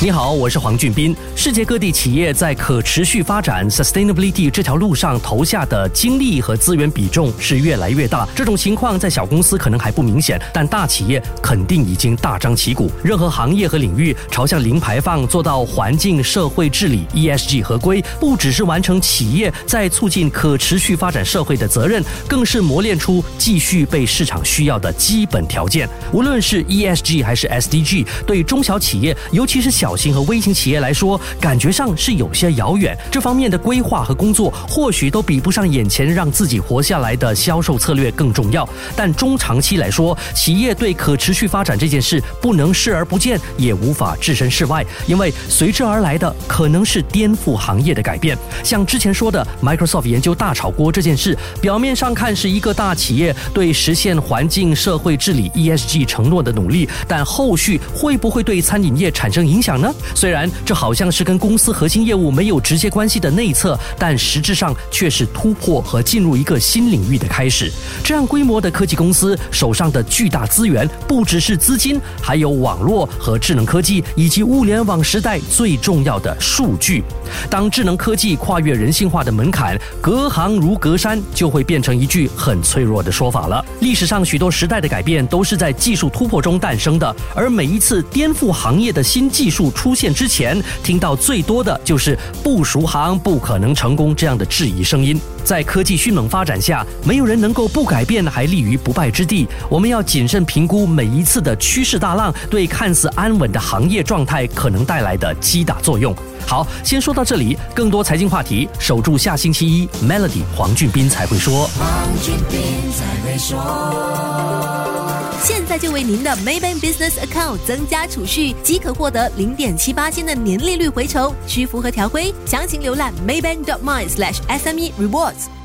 你好，我是黄俊斌。世界各地企业在可持续发展 （sustainability） 这条路上投下的精力和资源比重是越来越大。这种情况在小公司可能还不明显，但大企业肯定已经大张旗鼓。任何行业和领域朝向零排放、做到环境社会治理 （ESG） 合规，不只是完成企业在促进可持续发展社会的责任，更是磨练出继续被市场需要的基本条件。无论是 ESG 还是 SDG，对中小企业，尤其是小小型和微型企业来说，感觉上是有些遥远。这方面的规划和工作，或许都比不上眼前让自己活下来的销售策略更重要。但中长期来说，企业对可持续发展这件事不能视而不见，也无法置身事外，因为随之而来的可能是颠覆行业的改变。像之前说的，Microsoft 研究大炒锅这件事，表面上看是一个大企业对实现环境社会治理 ESG 承诺的努力，但后续会不会对餐饮业产生影响？呢？虽然这好像是跟公司核心业务没有直接关系的内测，但实质上却是突破和进入一个新领域的开始。这样规模的科技公司手上的巨大资源，不只是资金，还有网络和智能科技，以及物联网时代最重要的数据。当智能科技跨越人性化的门槛，隔行如隔山，就会变成一句很脆弱的说法了。历史上许多时代的改变都是在技术突破中诞生的，而每一次颠覆行业的新技术。出现之前，听到最多的就是不熟行不可能成功这样的质疑声音。在科技迅猛发展下，没有人能够不改变，还立于不败之地。我们要谨慎评估每一次的趋势大浪对看似安稳的行业状态可能带来的击打作用。好，先说到这里。更多财经话题，守住下星期一，Melody 黄俊斌才会说。黄俊斌才会说。就为您的 Maybank Business Account 增加储蓄，即可获得零点七八千的年利率回酬，需符合条规。详情浏览 maybank.my/sme rewards。